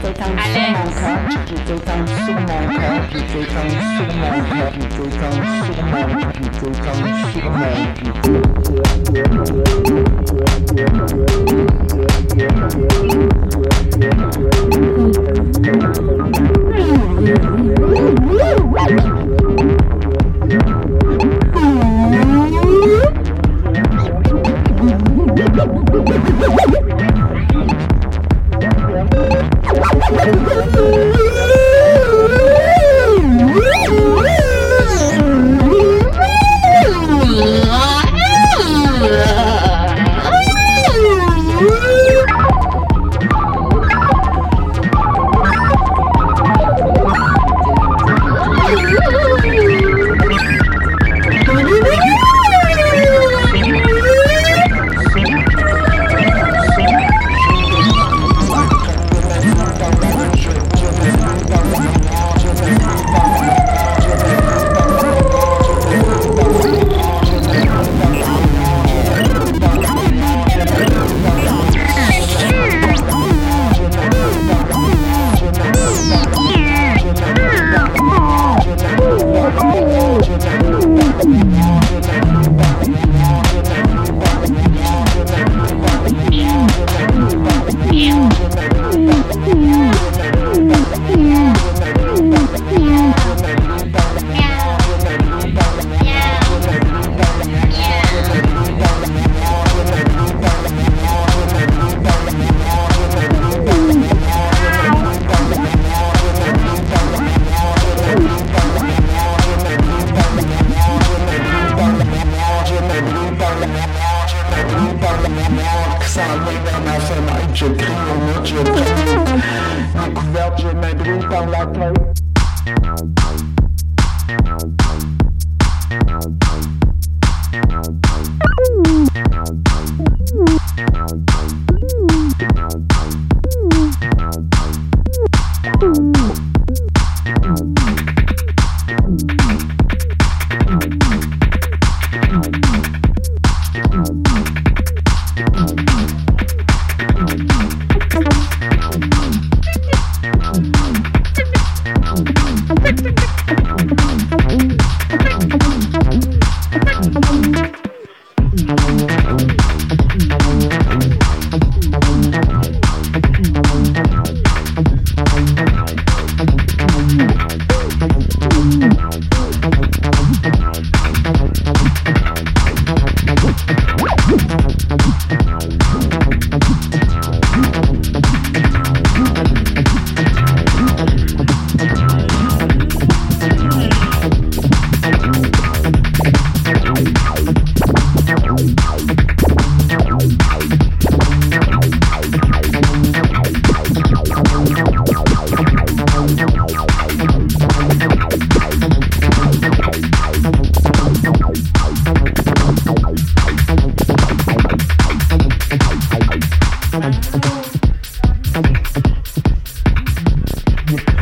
追张苏芒卡，一直追张苏芒卡，一直追张苏芒卡，一直追张苏芒卡，一直追张苏芒卡，一追张苏芒卡。s'envoler dans ma fenêtre, je crie au mur, je brûle. Découverte, je me brûle par la tête. Ooh.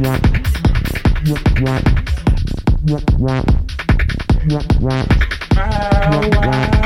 wow, wow.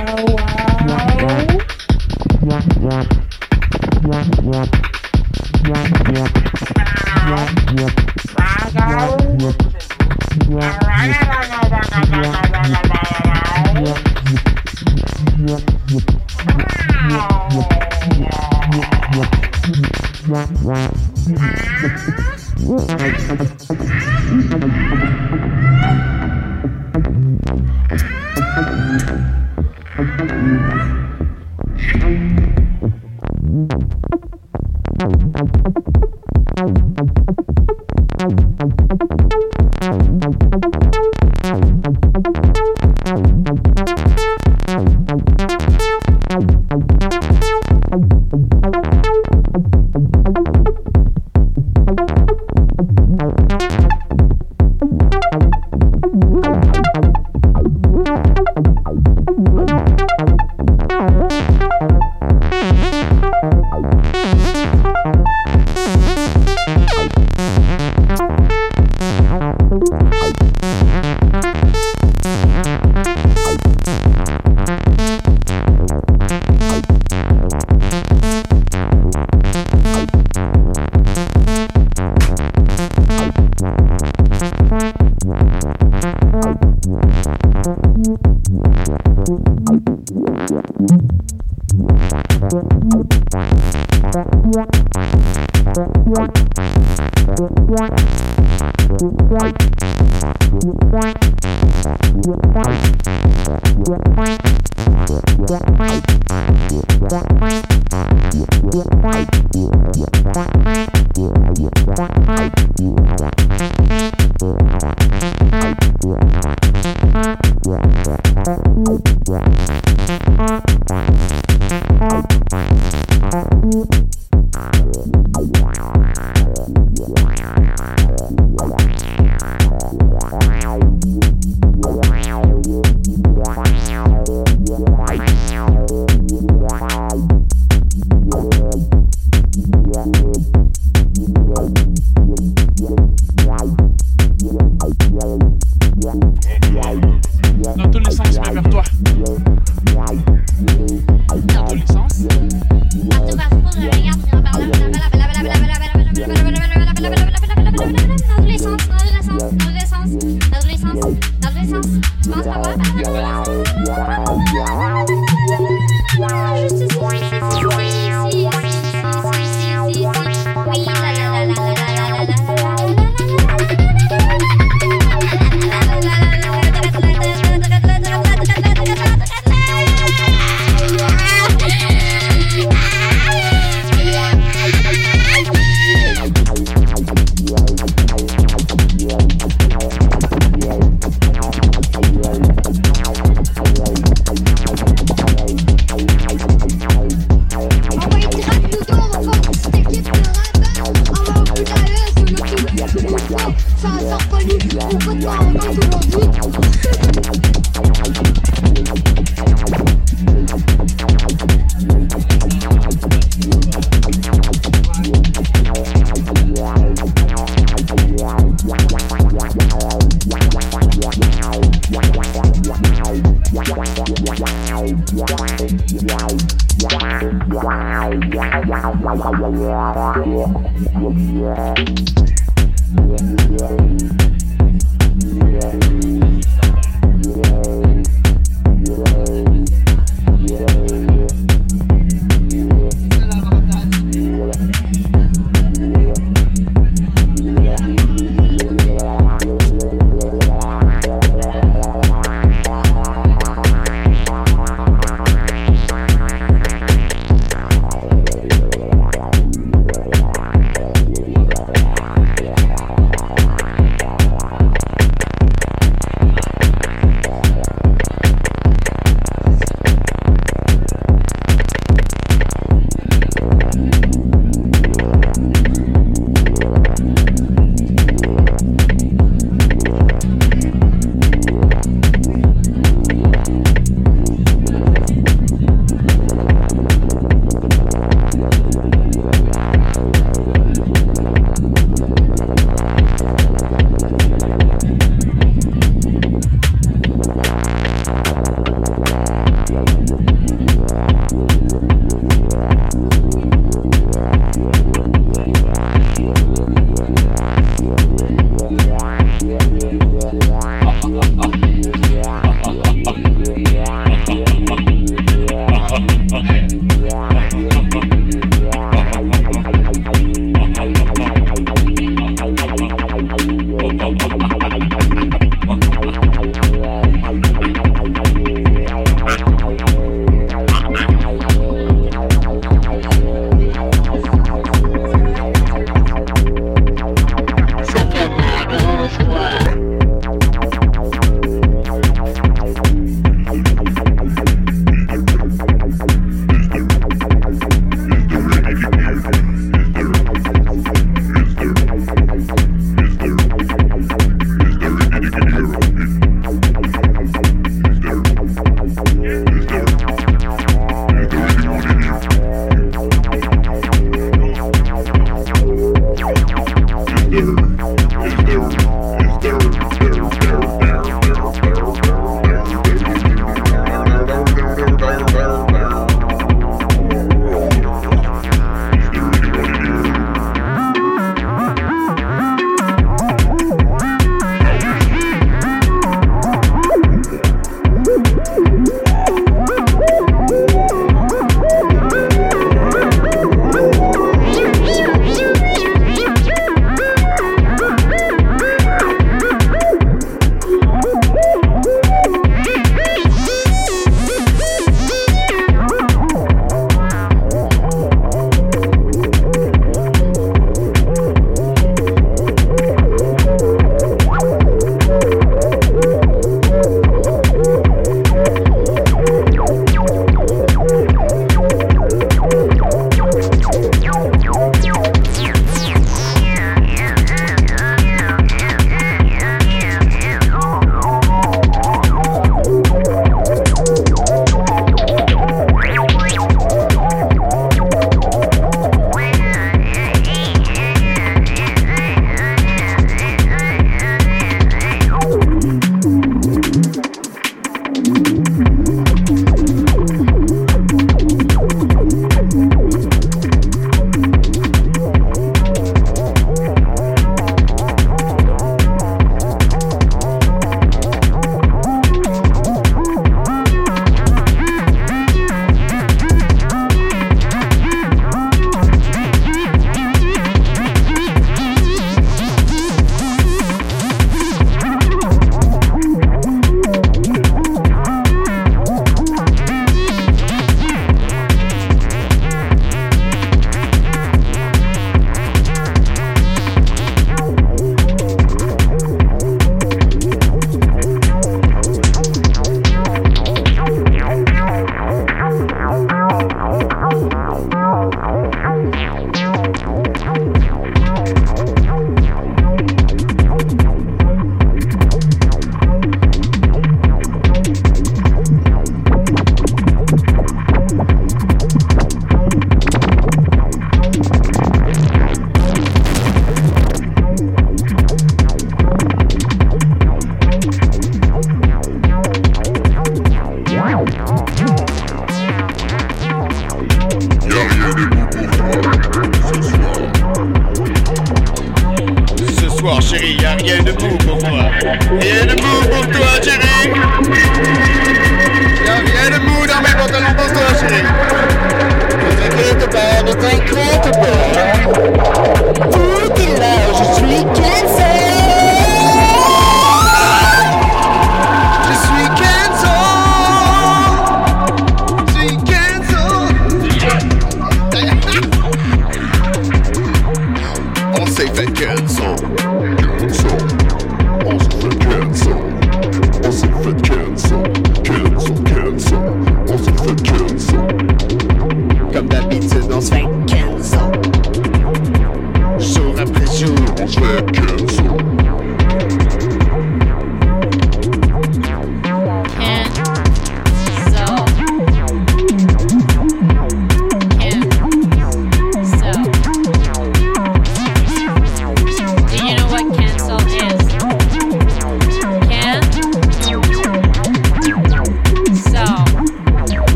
What?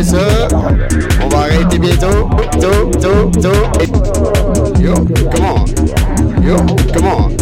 On va arrêter bientôt. Tôt, tôt, tôt. Yo, come on. Yo, come on.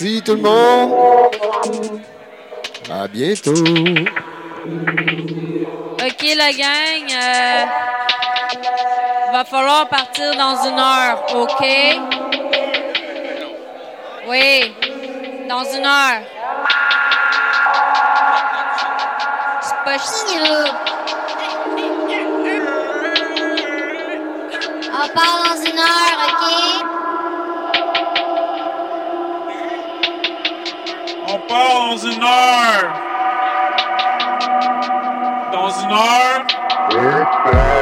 Merci tout le monde. À bientôt. Ok, la gang. euh, va falloir partir dans une heure, ok? Oui, dans une heure. C'est pas chiant. On part dans une heure, OK? Dans une heure. Dans une heure.